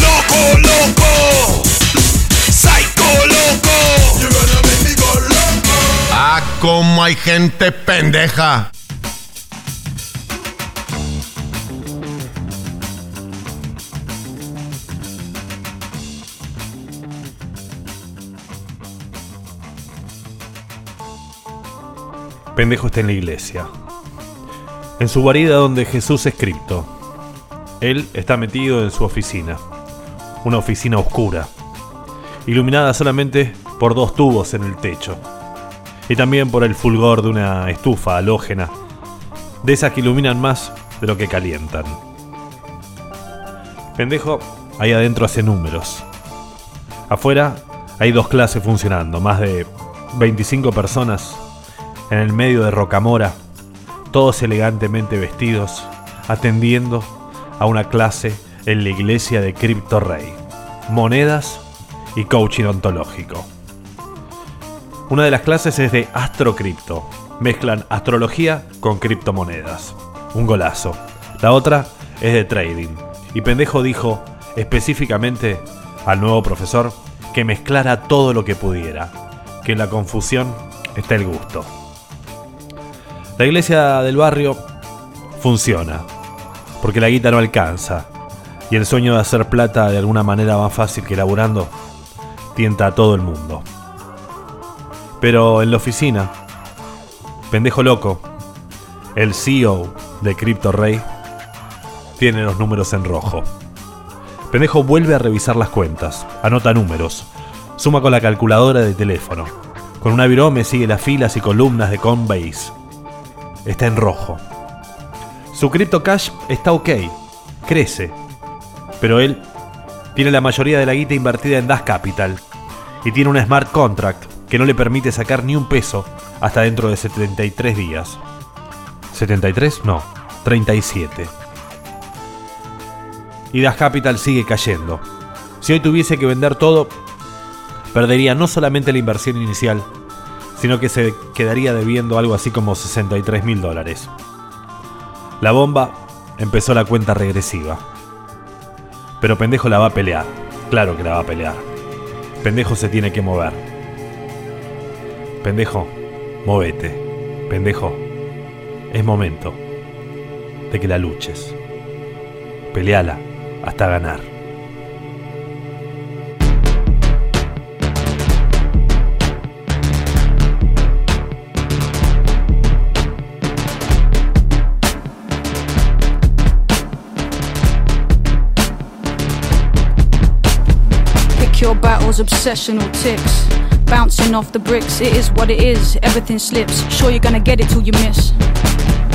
Loco, loco. Psycho, loco. Ah, como hay gente pendeja. Pendejo está en la iglesia. En su guarida donde Jesús es cripto. Él está metido en su oficina. Una oficina oscura. Iluminada solamente por dos tubos en el techo. Y también por el fulgor de una estufa halógena. De esas que iluminan más de lo que calientan. Pendejo ahí adentro hace números. Afuera hay dos clases funcionando. Más de 25 personas en el medio de Rocamora, todos elegantemente vestidos, atendiendo a una clase en la iglesia de Crypto Rey, monedas y coaching ontológico. Una de las clases es de Astrocripto, mezclan astrología con criptomonedas, un golazo. La otra es de trading, y pendejo dijo específicamente al nuevo profesor que mezclara todo lo que pudiera, que en la confusión está el gusto. La iglesia del barrio funciona, porque la guita no alcanza, y el sueño de hacer plata de alguna manera más fácil que laburando tienta a todo el mundo. Pero en la oficina, pendejo loco, el CEO de Crypto Rey, tiene los números en rojo. Pendejo vuelve a revisar las cuentas, anota números, suma con la calculadora de teléfono. Con una virome sigue las filas y columnas de Coinbase está en rojo. Su Crypto Cash está ok, crece, pero él tiene la mayoría de la guita invertida en Das Capital y tiene un smart contract que no le permite sacar ni un peso hasta dentro de 73 días. ¿73? No, 37. Y Das Capital sigue cayendo. Si hoy tuviese que vender todo, perdería no solamente la inversión inicial, sino que se quedaría debiendo algo así como 63 mil dólares. La bomba empezó la cuenta regresiva. Pero Pendejo la va a pelear. Claro que la va a pelear. Pendejo se tiene que mover. Pendejo, movete. Pendejo, es momento de que la luches. Peleala hasta ganar. Battles, obsession or ticks. Bouncing off the bricks, it is what it is. Everything slips. Sure, you're gonna get it till you miss.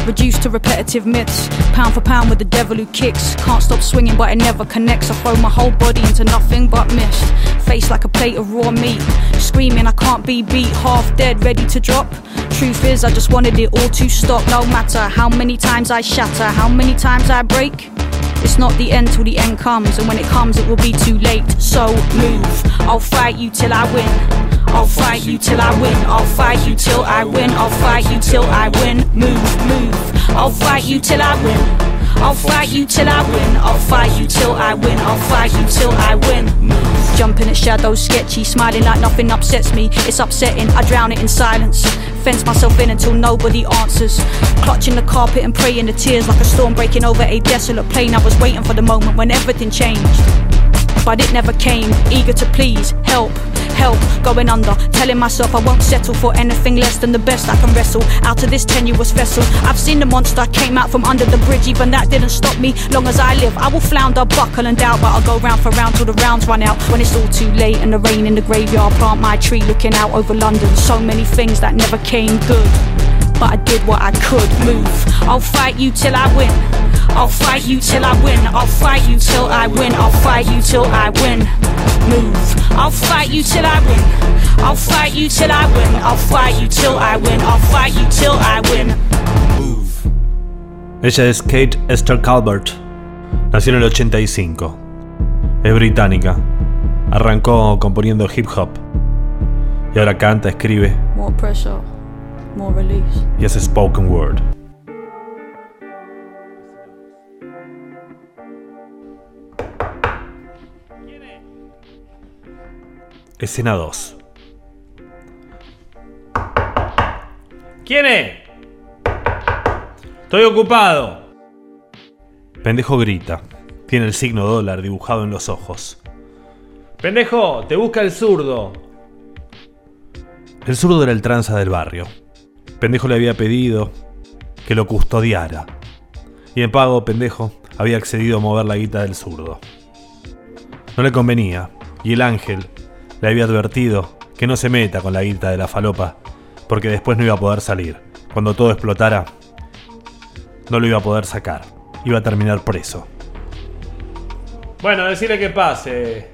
Reduced to repetitive myths, pound for pound with the devil who kicks. Can't stop swinging, but it never connects. I throw my whole body into nothing but mist. Face like a plate of raw meat. Screaming, I can't be beat. Half dead, ready to drop. Truth is, I just wanted it all to stop. No matter how many times I shatter, how many times I break. It's not the end till the end comes, and when it comes, it will be too late. So move. I'll fight you till I win. I'll fight you till I win. I'll fight you till I win. I'll fight you till I win. Move, move. I'll fight you till I win. I'll fight you till I win. I'll fight you till I win. I'll fight you till I win. Jumping at shadows, sketchy, smiling like nothing upsets me. It's upsetting, I drown it in silence. Fence myself in until nobody answers. Clutching the carpet and praying the tears like a storm breaking over a desolate plain. I was waiting for the moment when everything changed. But it never came, eager to please, help, help, going under. Telling myself I won't settle for anything less than the best I can wrestle. Out of this tenuous vessel, I've seen the monster came out from under the bridge. Even that didn't stop me. Long as I live, I will flounder, buckle and doubt. But I'll go round for round till the rounds run out. When it's all too late and the rain in the graveyard, plant my tree looking out over London. So many things that never came good. But I did what I could move. I'll fight you till I win. I'll fight you till I win. I'll fight you till I win. I'll fight you till I win. Move. I'll fight you till I win. I'll fight you till I win. I'll fight you till I win. I'll fight you till I win. Ella es Kate Esther Calvert. Nació en el 85. Es británica. Arrancó componiendo hip hop. Y ahora canta, escribe More pressure, more release. y hace spoken word. Escena 2. ¿Quién es? Estoy ocupado. Pendejo grita. Tiene el signo dólar dibujado en los ojos. Pendejo, te busca el zurdo. El zurdo era el tranza del barrio. Pendejo le había pedido que lo custodiara. Y en pago, Pendejo había accedido a mover la guita del zurdo. No le convenía, y el ángel le había advertido que no se meta con la guita de la falopa, porque después no iba a poder salir. Cuando todo explotara, no lo iba a poder sacar. Iba a terminar preso. Bueno, decirle que pase.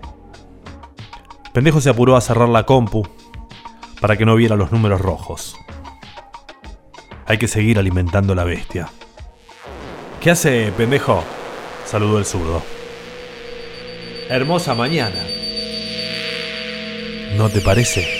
Pendejo se apuró a cerrar la compu para que no viera los números rojos. Hay que seguir alimentando la bestia. ¿Qué hace, pendejo? Saludó el zurdo. Hermosa mañana. ¿No te parece?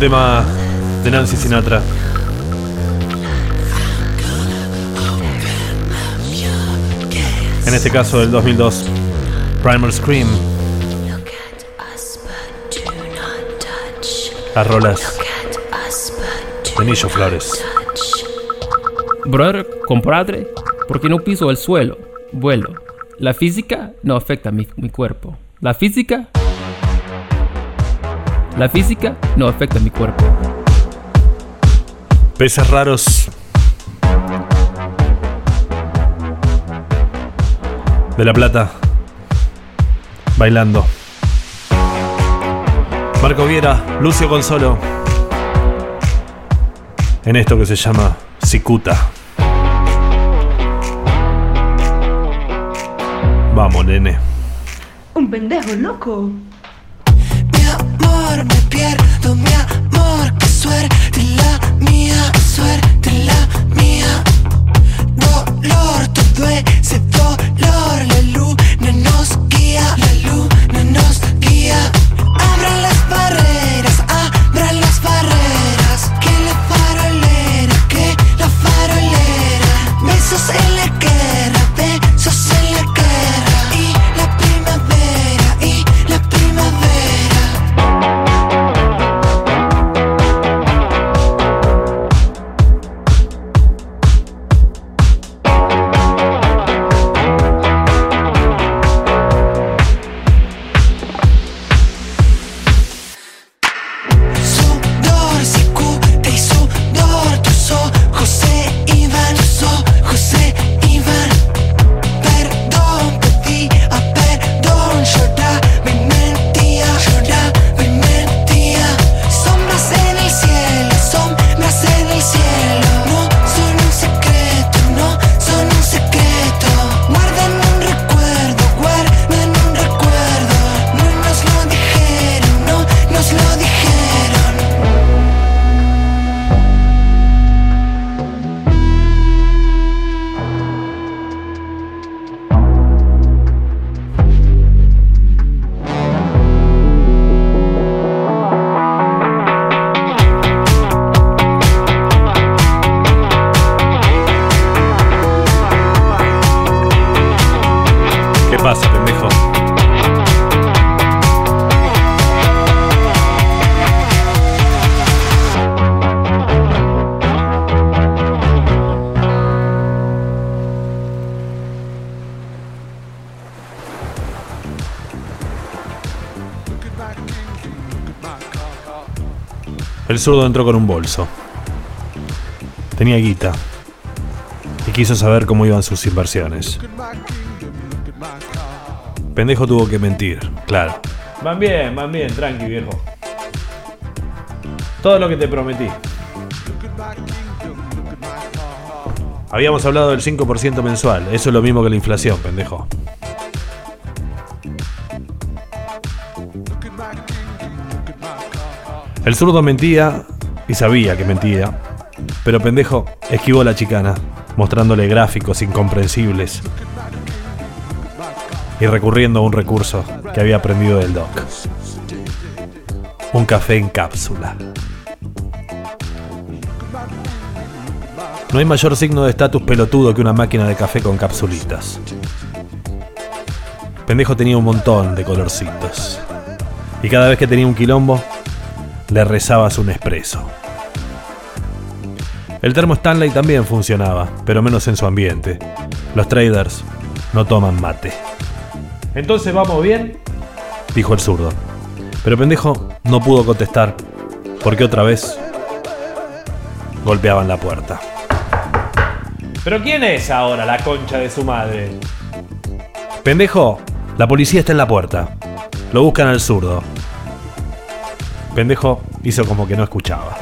Tema de Nancy Sinatra. En este caso del 2002, Primal Scream, las rolas de Flores. Brother, compadre, porque no piso el suelo, vuelo. La física no afecta mi, mi cuerpo. La física... La física no afecta mi cuerpo. Peces raros. De La Plata. bailando. Marco Viera, Lucio Consolo. En esto que se llama Cicuta. Vamos, nene. Un pendejo loco. Amor, me pierdo, mi amor, qué suerte la mía, zurdo entró con un bolso. Tenía guita. Y quiso saber cómo iban sus inversiones. Pendejo tuvo que mentir, claro. Van bien, van bien, tranqui, viejo. Todo lo que te prometí. Habíamos hablado del 5% mensual. Eso es lo mismo que la inflación, pendejo. El zurdo mentía y sabía que mentía. Pero pendejo esquivó la chicana, mostrándole gráficos incomprensibles y recurriendo a un recurso que había aprendido del doc. Un café en cápsula. No hay mayor signo de estatus pelotudo que una máquina de café con capsulitas. Pendejo tenía un montón de colorcitos. Y cada vez que tenía un quilombo, le rezabas un expreso. El termo Stanley también funcionaba, pero menos en su ambiente. Los traders no toman mate, Entonces vamos bien. dijo el zurdo. Pero pendejo no pudo contestar, porque otra vez golpeaban la puerta. ¿Pero quién es ahora la concha de su madre? Pendejo, la policía está en la puerta. Lo buscan al zurdo. Pendejo hizo como que no escuchaba.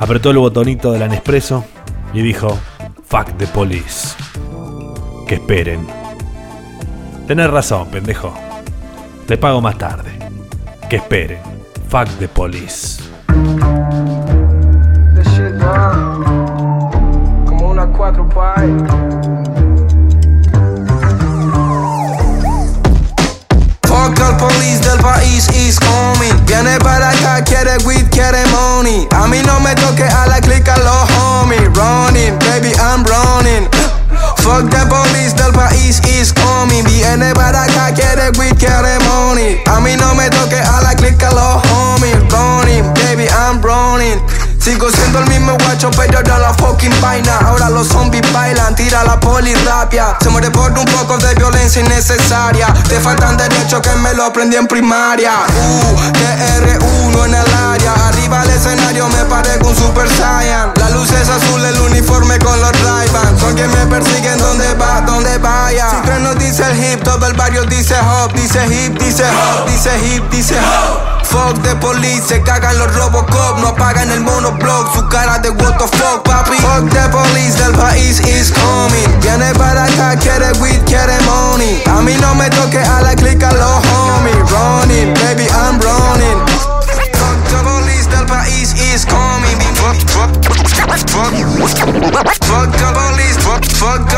Apretó el botonito del Nespresso y dijo, fuck the police. Que esperen. Tenés razón, pendejo. Te pago más tarde. Que esperen. Fuck the police. Down. Como una 4 pi. Viene para acá, quiere weed, quiere money. A mí no me toque a la clica los homies. Running, baby, I'm running. Fuck the police del país is coming. Viene para acá, quiere weed, quiere money. A mí no me toque a la clica los homies. Running, baby, I'm running. Sigo siendo el mismo guacho, pero ahora la fucking vaina. Ahora los zombies bailan, tira la poli rapia. Se muere por un poco de violencia innecesaria. Te faltan derechos que me lo aprendí en primaria. Uh, TR1 en el área. Arriba el escenario me parezco un super saiyan. La luz es azul, el uniforme con los ray Son quien me persiguen donde va, donde vaya. Si tres dice el hip, todo el barrio dice hop. Dice hip, dice hop, dice hip, dice hop. Fuck de police, se cagan los Robocop, no apagan el monoblock, su cara de what the fuck, papi. Fuck the police, del país is coming. Viene para acá, quiere weed, quiere money. A mí no me toque a la clica los homies. Running, baby, I'm running. Fuck the police, del país is coming. Fuck, fuck, fuck, fuck, fuck the police, fuck, fuck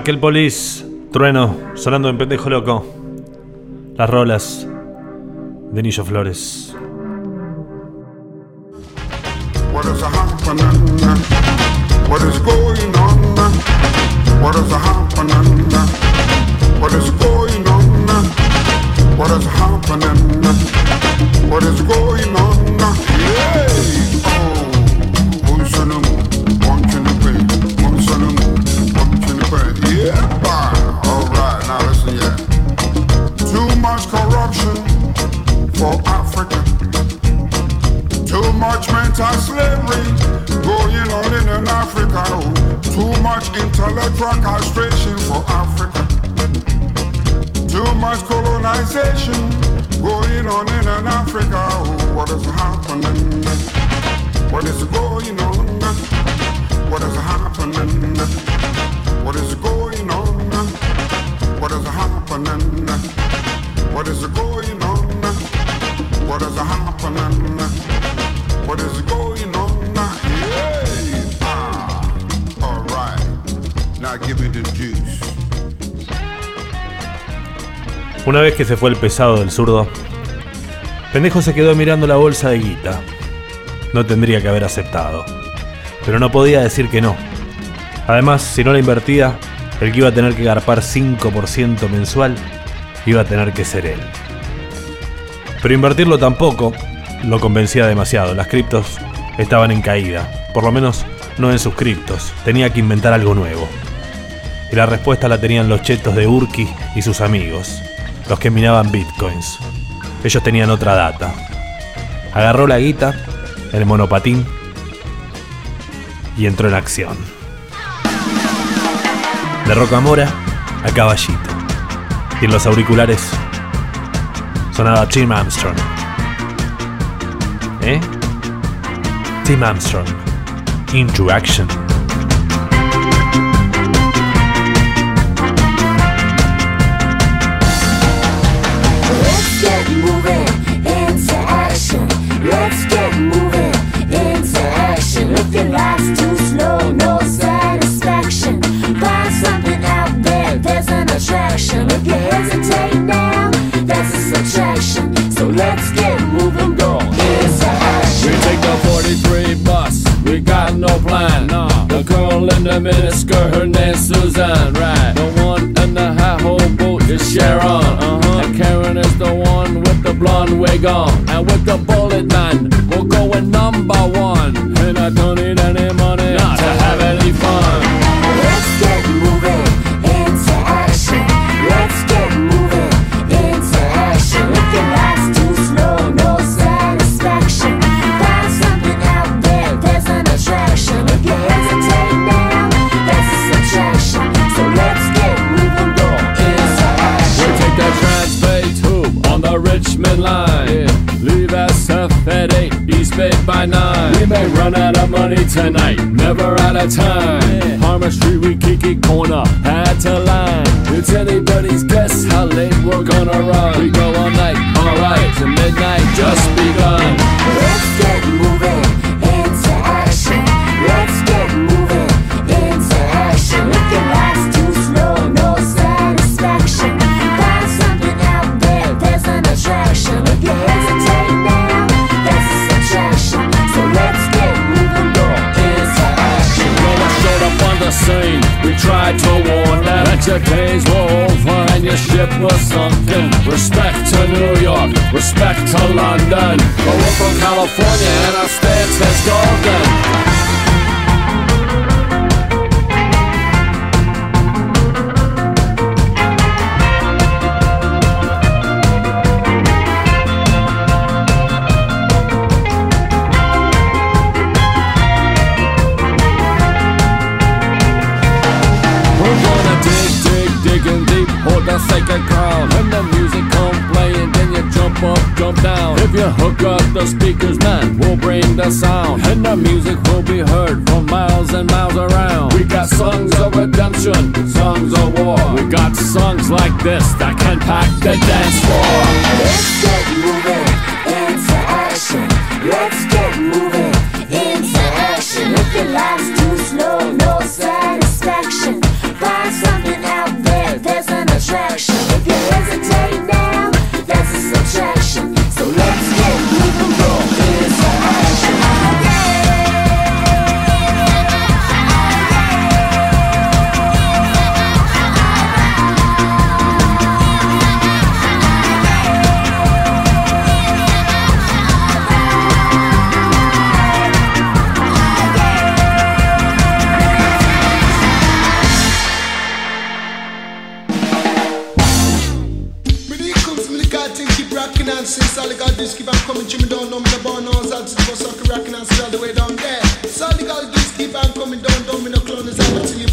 Fuck el police. Trueno, sonando en pendejo loco. Las rolas de Nillo Flores. What is happening? What is going on? What is happening? What is going on? What is happening? What is going on? Yeah. Oh, corruption for Africa. Too much mental slavery going on in, Africa. Oh. Too much intellectual castration for Africa. Too much colonization going on in, in Africa. Oh. What is happening? What is going on? What is happening? What is going on? What is happening? Una vez que se fue el pesado del zurdo, Pendejo se quedó mirando la bolsa de guita. No tendría que haber aceptado. Pero no podía decir que no. Además, si no la invertía, el que iba a tener que garpar 5% mensual iba a tener que ser él. Pero invertirlo tampoco lo convencía demasiado. Las criptos estaban en caída. Por lo menos no en sus criptos. Tenía que inventar algo nuevo. Y la respuesta la tenían los chetos de Urki y sus amigos, los que minaban bitcoins. Ellos tenían otra data. Agarró la guita, el monopatín y entró en acción. De Rocamora a Caballito. Y en los auriculares sonaba Tim Armstrong. ¿Eh? Tim Armstrong. Into action. In the miniskirt, her name's Suzanne, right? The one in the high hole boat is Sharon, uh-huh. And Karen is the one with the blonde wig on. And with the bullet man, we're going number one. And I don't need any at 8, East Bay by 9. We may run out of money tonight, never out of time. Harmon Street, we kick it corner, had to line. It's anybody's guess how late we're gonna run. We go all night, alright, to midnight just begun. Let's get scene, we tried to warn them that your days were over and your ship was sunken. Respect to New York, respect to London. But we're from California and our stance is golden. You hook up the speakers, man, we'll bring the sound. And the music will be heard from miles and miles around. We got songs of redemption, songs of war. We got songs like this that can pack the dance floor. Let's get moving into action. Let's down me no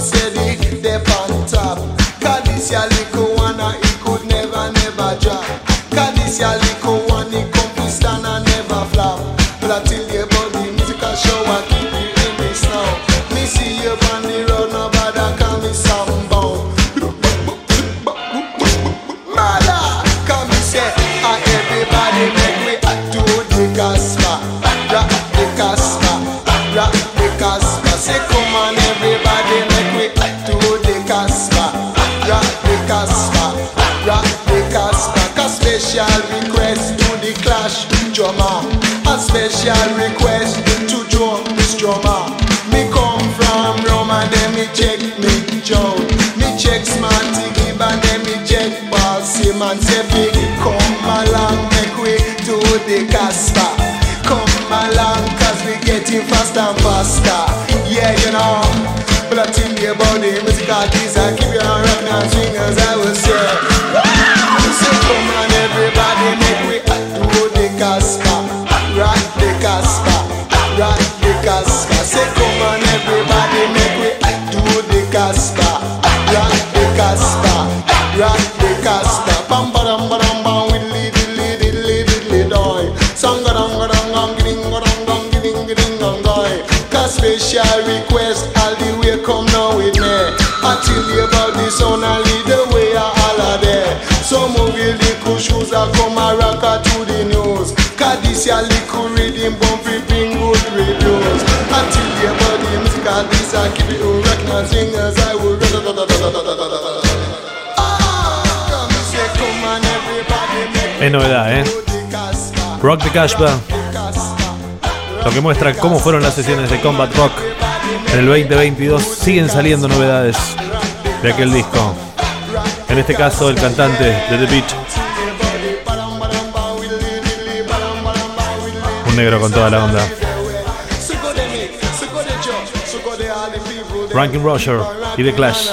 say the dep on top. 'Cause this one, could never, never drop. 'Cause this one, to and never flop. But you the musical show, I keep you in now. Me see you on the road, nobody call me come say, ah, everybody make the Casper, rock the the Casper. Say, come on, special request to Joe this drummer. Me come from Rome and then me check me Joe, me check Smarty Gibb and then me check Paul Simmons. Say come along, make we do the Casper. Come along, cause we get getting faster and faster. Ah, Es novedad, ¿eh? Rock the Casbah. Lo que muestra cómo fueron las sesiones de Combat Rock en el 2022. Siguen saliendo novedades de aquel disco. En este caso, el cantante de The Beat. Negro con toda la onda. Rankin Roger y The Clash.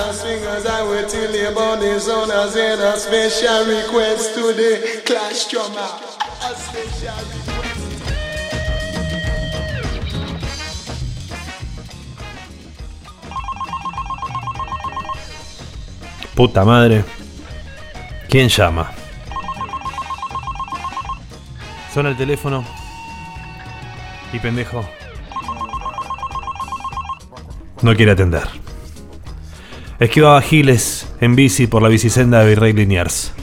Puta madre. ¿Quién llama? Suena el teléfono. Y pendejo. No quiere atender. Esquivaba Giles en bici por la bicisenda de Virrey Liniers.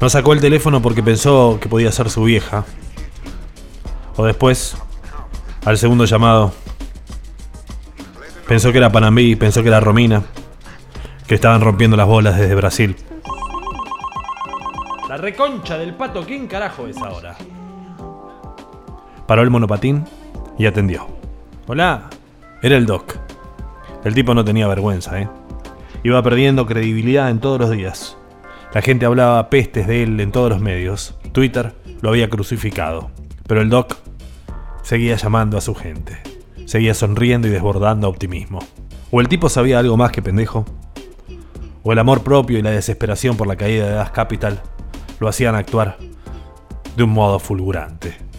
No sacó el teléfono porque pensó que podía ser su vieja. O después, al segundo llamado, pensó que era Panambí, pensó que era Romina, que estaban rompiendo las bolas desde Brasil. La reconcha del pato, ¿quién carajo es ahora? Paró el monopatín y atendió. Hola, era el Doc. El tipo no tenía vergüenza, ¿eh? Iba perdiendo credibilidad en todos los días. La gente hablaba pestes de él en todos los medios. Twitter lo había crucificado. Pero el Doc seguía llamando a su gente. Seguía sonriendo y desbordando optimismo. O el tipo sabía algo más que pendejo. O el amor propio y la desesperación por la caída de Das Capital lo hacían actuar de un modo fulgurante.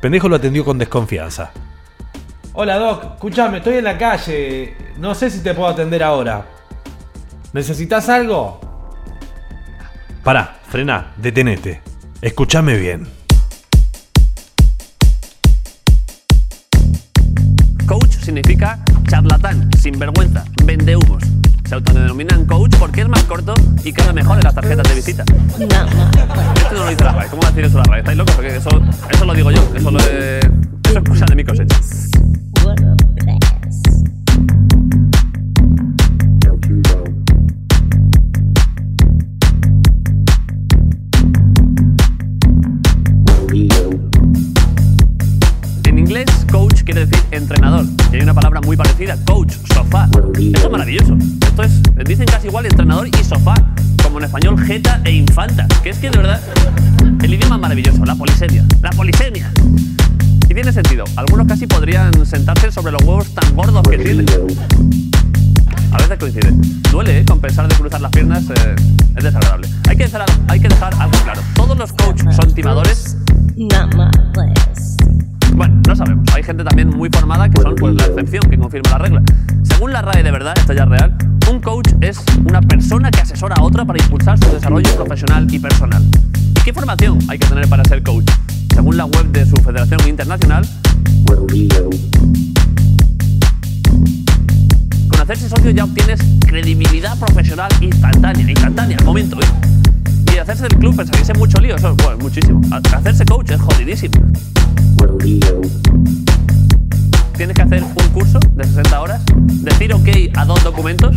Pendejo lo atendió con desconfianza. Hola Doc, escúchame, estoy en la calle. No sé si te puedo atender ahora. ¿Necesitas algo? Pará, frena, detenete. Escúchame bien. Coach significa charlatán, sinvergüenza, vende humos. Se autodenominan coach porque es más corto y queda mejor en las tarjetas de visita. Esto no lo dice la RAE. ¿Cómo va a decir eso la RAE? ¿Estáis locos? Porque eso, eso lo digo yo. Eso, lo eso es cosa de mi cosecha. Quiere decir entrenador. Y hay una palabra muy parecida, coach, sofá. Esto es maravilloso. Esto es, dicen casi igual entrenador y sofá. Como en español, jeta e infanta. Que es que de verdad, el idioma es maravilloso. La polisemia. La polisemia. Y tiene sentido. Algunos casi podrían sentarse sobre los huevos tan gordos que tienen. A veces coincide. Duele, ¿eh? Compensar de cruzar las piernas eh, es desagradable. Hay que, dejar, algo claro. ¿Todos los coaches son timadores? Bueno, no sabemos. Hay gente también muy formada que son pues, la excepción, que confirma la regla. Según la RAE de verdad, esto ya es real, un coach es una persona que asesora a otra para impulsar su desarrollo profesional y personal. ¿Y qué formación hay que tener para ser coach? Según la web de su federación internacional, con hacerse socio ya obtienes credibilidad profesional instantánea, instantánea, al momento, ¿eh? Y hacerse del club que es mucho lío, eso bueno, muchísimo. Ha- Hacerse coach es jodidísimo. Tienes que hacer un curso de 60 horas, decir ok a dos documentos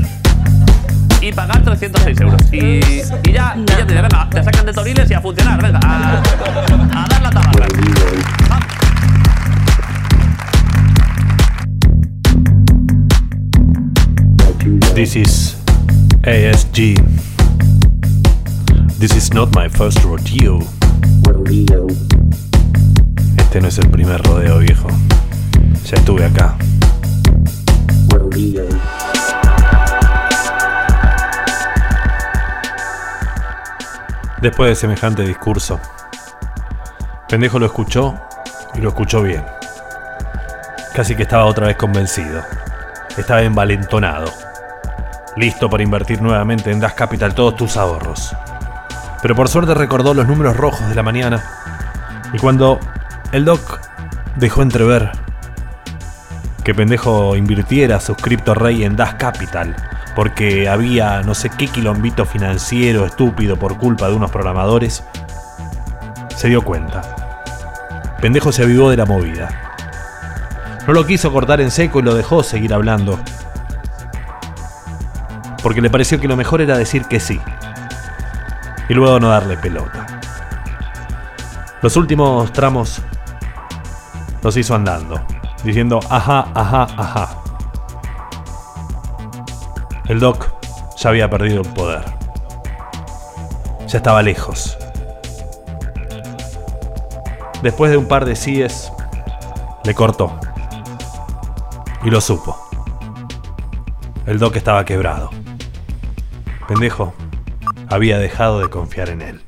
y pagar 306 euros. Y, y ya, y ya te, venga, te sacan de toriles y a funcionar, venga, a, a dar la tabarra. This is ASG. This is not my first rodeo. Este no es el primer rodeo, viejo. Ya estuve acá. Después de semejante discurso, Pendejo lo escuchó y lo escuchó bien. Casi que estaba otra vez convencido. Estaba envalentonado. Listo para invertir nuevamente en Das Capital todos tus ahorros. Pero por suerte recordó los números rojos de la mañana. Y cuando el doc dejó entrever que pendejo invirtiera sus cripto rey en Das Capital porque había no sé qué quilombito financiero estúpido por culpa de unos programadores, se dio cuenta. Pendejo se avivó de la movida. No lo quiso cortar en seco y lo dejó seguir hablando. Porque le pareció que lo mejor era decir que sí. Y luego no darle pelota. Los últimos tramos los hizo andando, diciendo ajá, ajá, ajá. El Doc ya había perdido el poder. Ya estaba lejos. Después de un par de síes, le cortó. Y lo supo. El Doc estaba quebrado. Pendejo había dejado de confiar en él.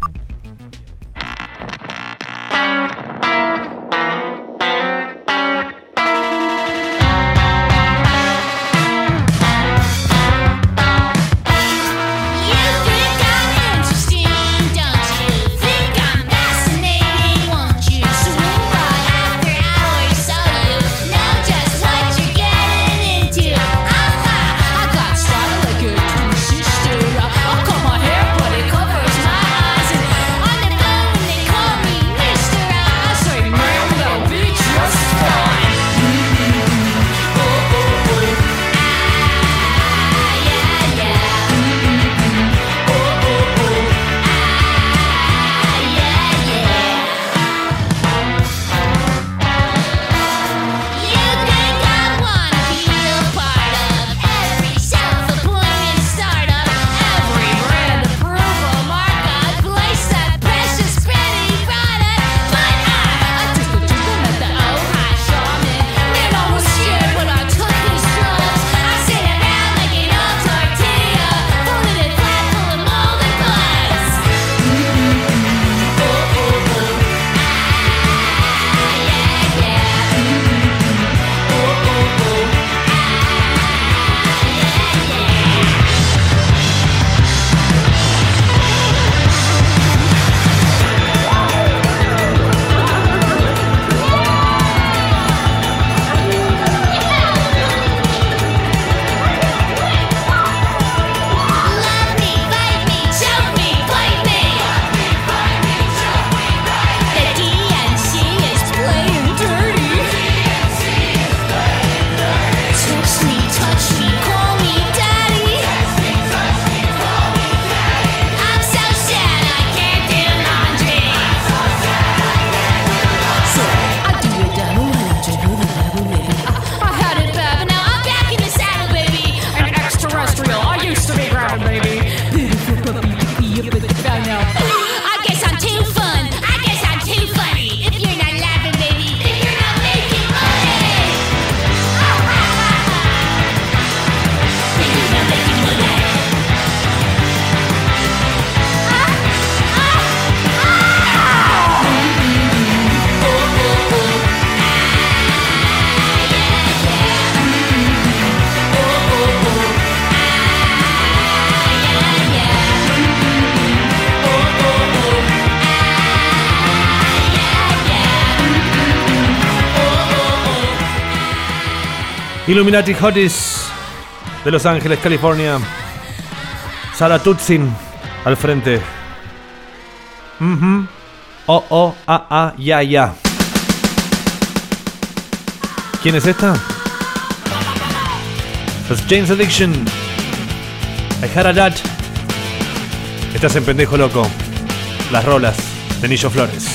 Illuminati Hotties de Los Ángeles, California. Sara Tutsin al frente. Mhm. Oh, oh, ah, ah, ya, ya. ¿Quién es esta? Es James Addiction. I had a dad. Estás en pendejo loco. Las rolas de Nillo Flores.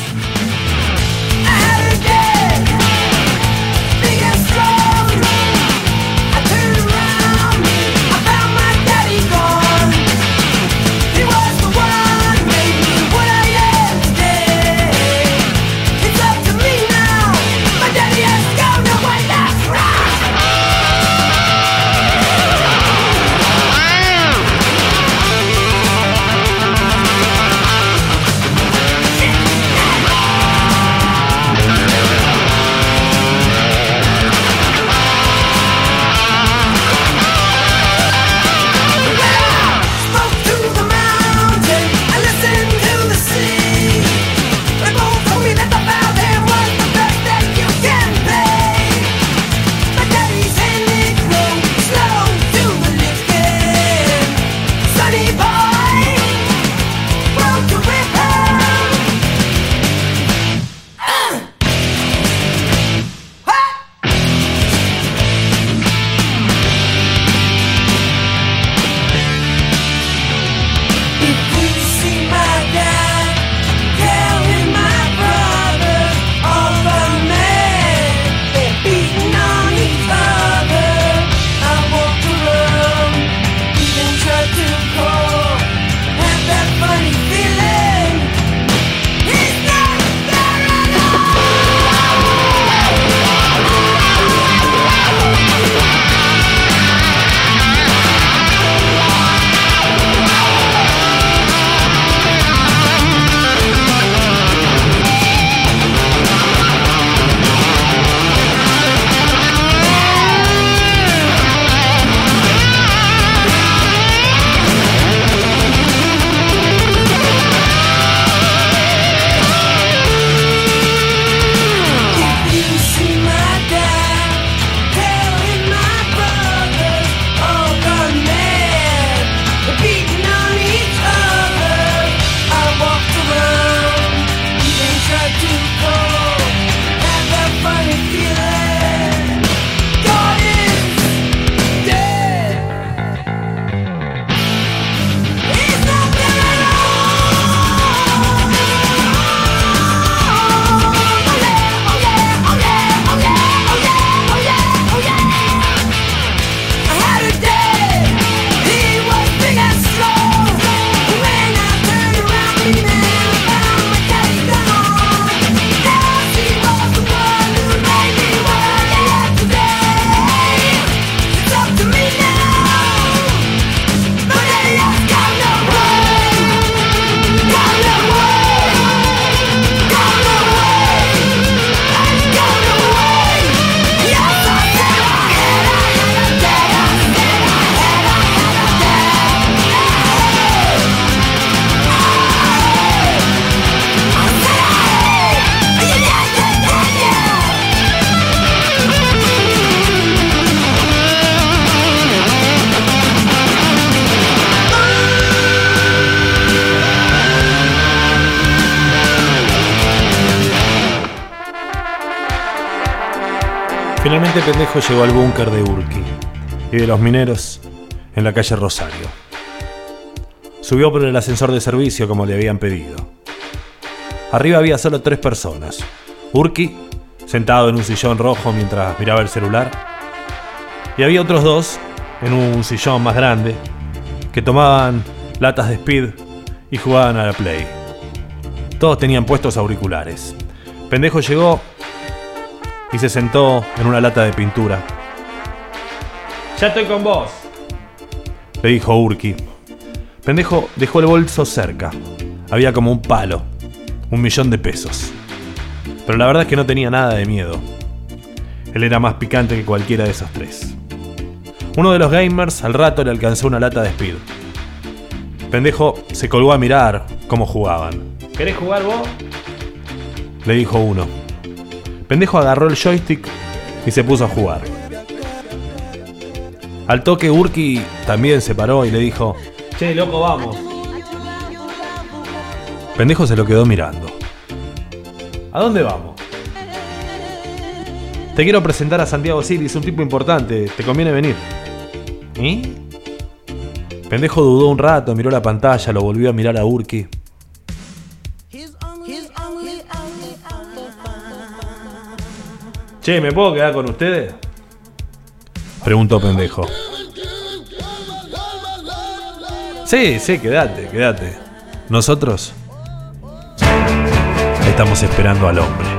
Finalmente pendejo llegó al búnker de Urki y de los mineros en la calle Rosario. Subió por el ascensor de servicio como le habían pedido. Arriba había solo tres personas. Urki, sentado en un sillón rojo mientras miraba el celular, y había otros dos en un sillón más grande que tomaban latas de speed y jugaban a la play. Todos tenían puestos auriculares. Pendejo llegó y se sentó en una lata de pintura. Ya estoy con vos. Le dijo Urki. Pendejo dejó el bolso cerca. Había como un palo. Un millón de pesos. Pero la verdad es que no tenía nada de miedo. Él era más picante que cualquiera de esos tres. Uno de los gamers al rato le alcanzó una lata de speed. Pendejo se colgó a mirar cómo jugaban. ¿Querés jugar vos? Le dijo uno. Pendejo agarró el joystick y se puso a jugar. Al toque Urki también se paró y le dijo, Che, loco, vamos. Pendejo se lo quedó mirando. ¿A dónde vamos? Te quiero presentar a Santiago Siri, es un tipo importante, te conviene venir. ¿Y? Pendejo dudó un rato, miró la pantalla, lo volvió a mirar a Urki. Che, ¿me puedo quedar con ustedes? Preguntó pendejo. Sí, sí, quédate, quédate. Nosotros estamos esperando al hombre.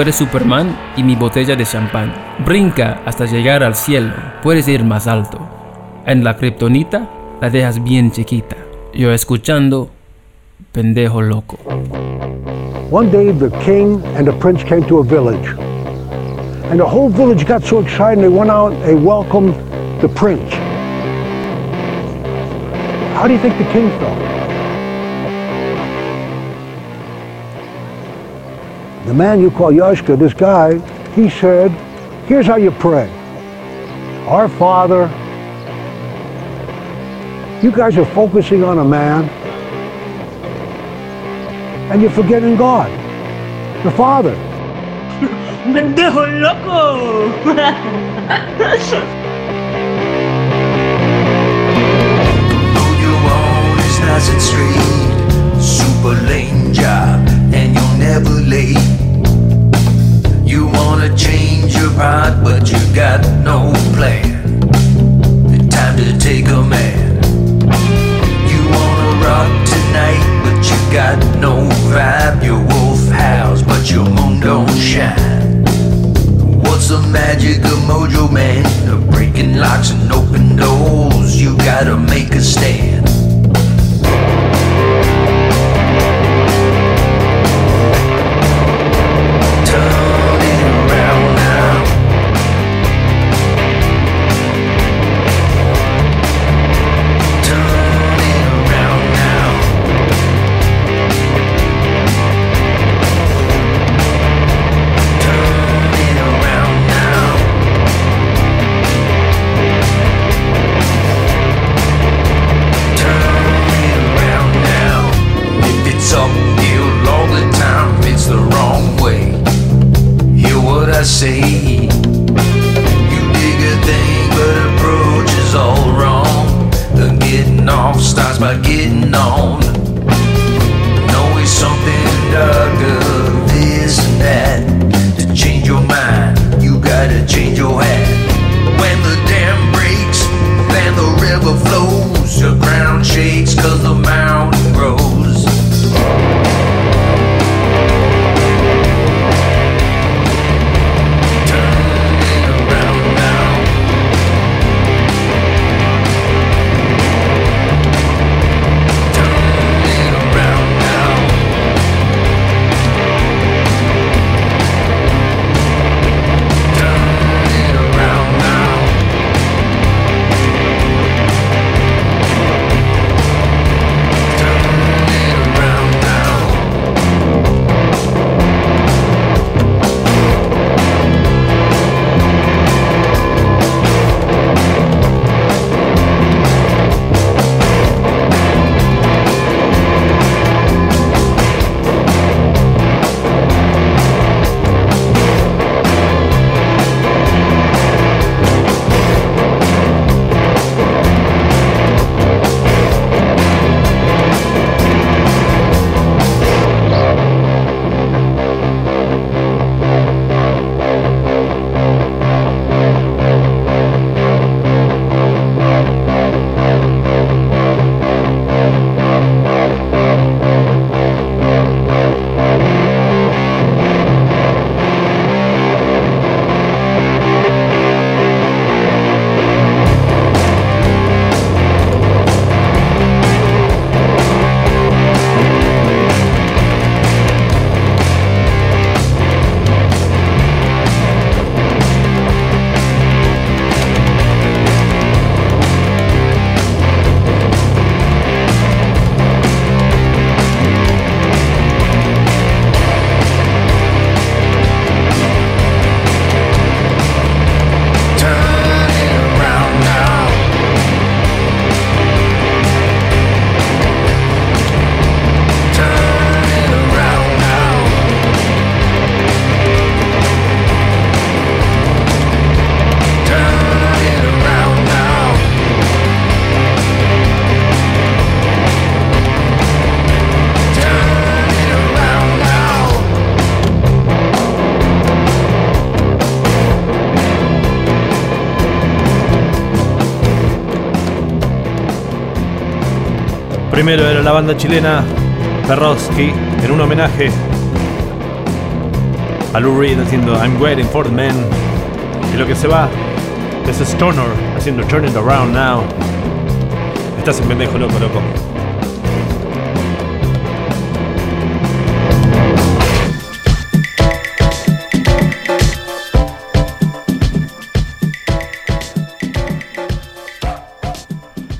Eres Superman y mi botella de champán. Brinca hasta llegar al cielo. Puedes ir más alto. En la kriptonita la dejas bien chiquita. Yo escuchando, pendejo loco. One day, the king and the prince came to a village. And the whole village got so excited, they went out and welcomed the prince. How do you think the king felt? The man you call Yashka, this guy, he said, here's how you pray. Our Father, you guys are focusing on a man and you're forgetting God, the Father. ¡Pendejo loco! you own is nice and straight. Super lame job, and you're never late. Change your part, but you got no plan. It's Time to take a man. You wanna rock tonight, but you got no vibe. Your wolf house, but your moon don't shine. What's the magic of Mojo Man? Of breaking locks and open doors. You gotta make a stand. Turn Primero era la banda chilena Perrowski en un homenaje a Lou Reed haciendo I'm Waiting for the Man. Y lo que se va es Stoner haciendo Turn It Around Now. Estás en pendejo loco, loco.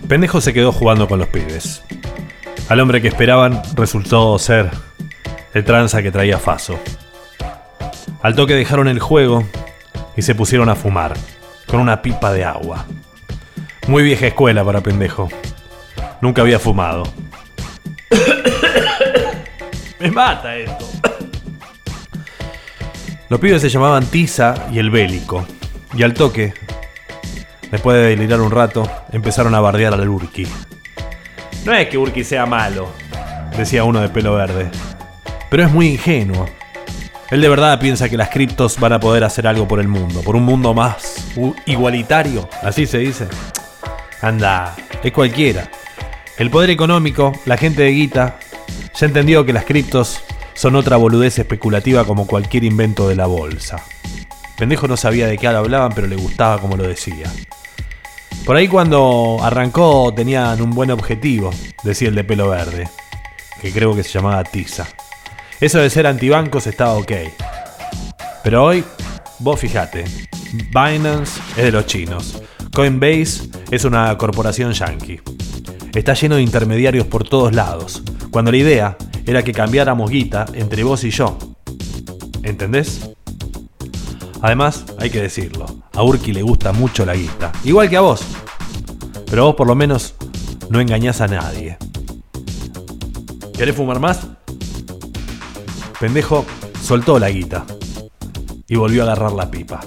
Pendejo se quedó jugando con los pibes. Al hombre que esperaban resultó ser el tranza que traía Faso. Al toque dejaron el juego y se pusieron a fumar, con una pipa de agua. Muy vieja escuela para pendejo. Nunca había fumado. Me mata esto. Los pibes se llamaban Tiza y el Bélico. Y al toque, después de delirar un rato, empezaron a bardear al Urki. No es que Urki sea malo. Decía uno de pelo verde. Pero es muy ingenuo. Él de verdad piensa que las criptos van a poder hacer algo por el mundo, por un mundo más igualitario, así se dice. Anda, es cualquiera. El poder económico, la gente de guita, ya entendió que las criptos son otra boludez especulativa como cualquier invento de la bolsa. Pendejo no sabía de qué hablaban, pero le gustaba como lo decía. Por ahí cuando arrancó tenían un buen objetivo, decía el de pelo verde, que creo que se llamaba Tiza. Eso de ser antibancos estaba ok. Pero hoy, vos fijate, Binance es de los chinos, Coinbase es una corporación yankee. Está lleno de intermediarios por todos lados, cuando la idea era que cambiáramos guita entre vos y yo. ¿Entendés? Además, hay que decirlo, a Urki le gusta mucho la guita, igual que a vos. Pero vos por lo menos no engañás a nadie. ¿Querés fumar más? Pendejo soltó la guita y volvió a agarrar la pipa.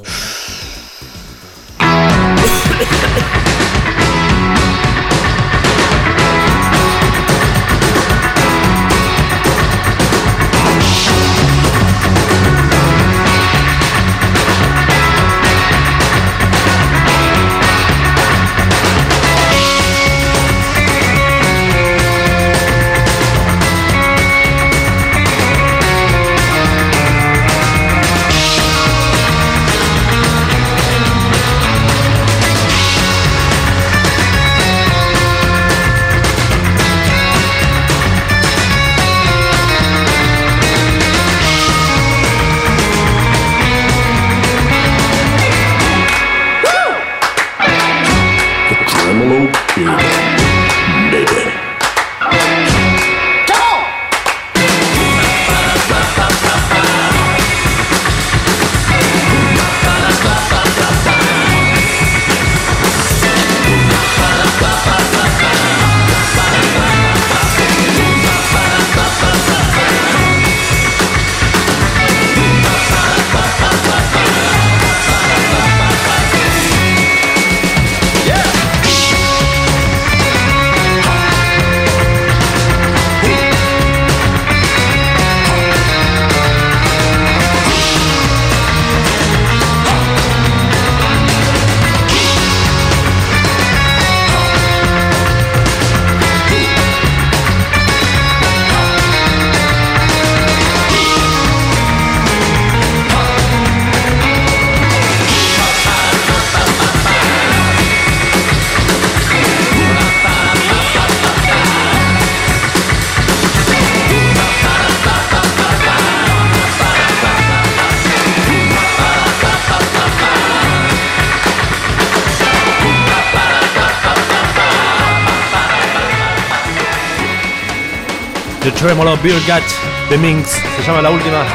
Tremolo Beer Gut de Minx se llama la última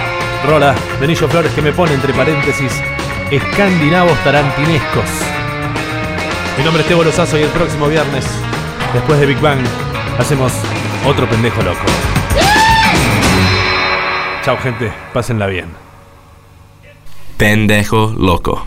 rola de Nillo Flores que me pone entre paréntesis escandinavos tarantinescos. Mi nombre es Tebo Lozazo y el próximo viernes, después de Big Bang, hacemos otro pendejo loco. Chao gente, pásenla bien. Pendejo loco.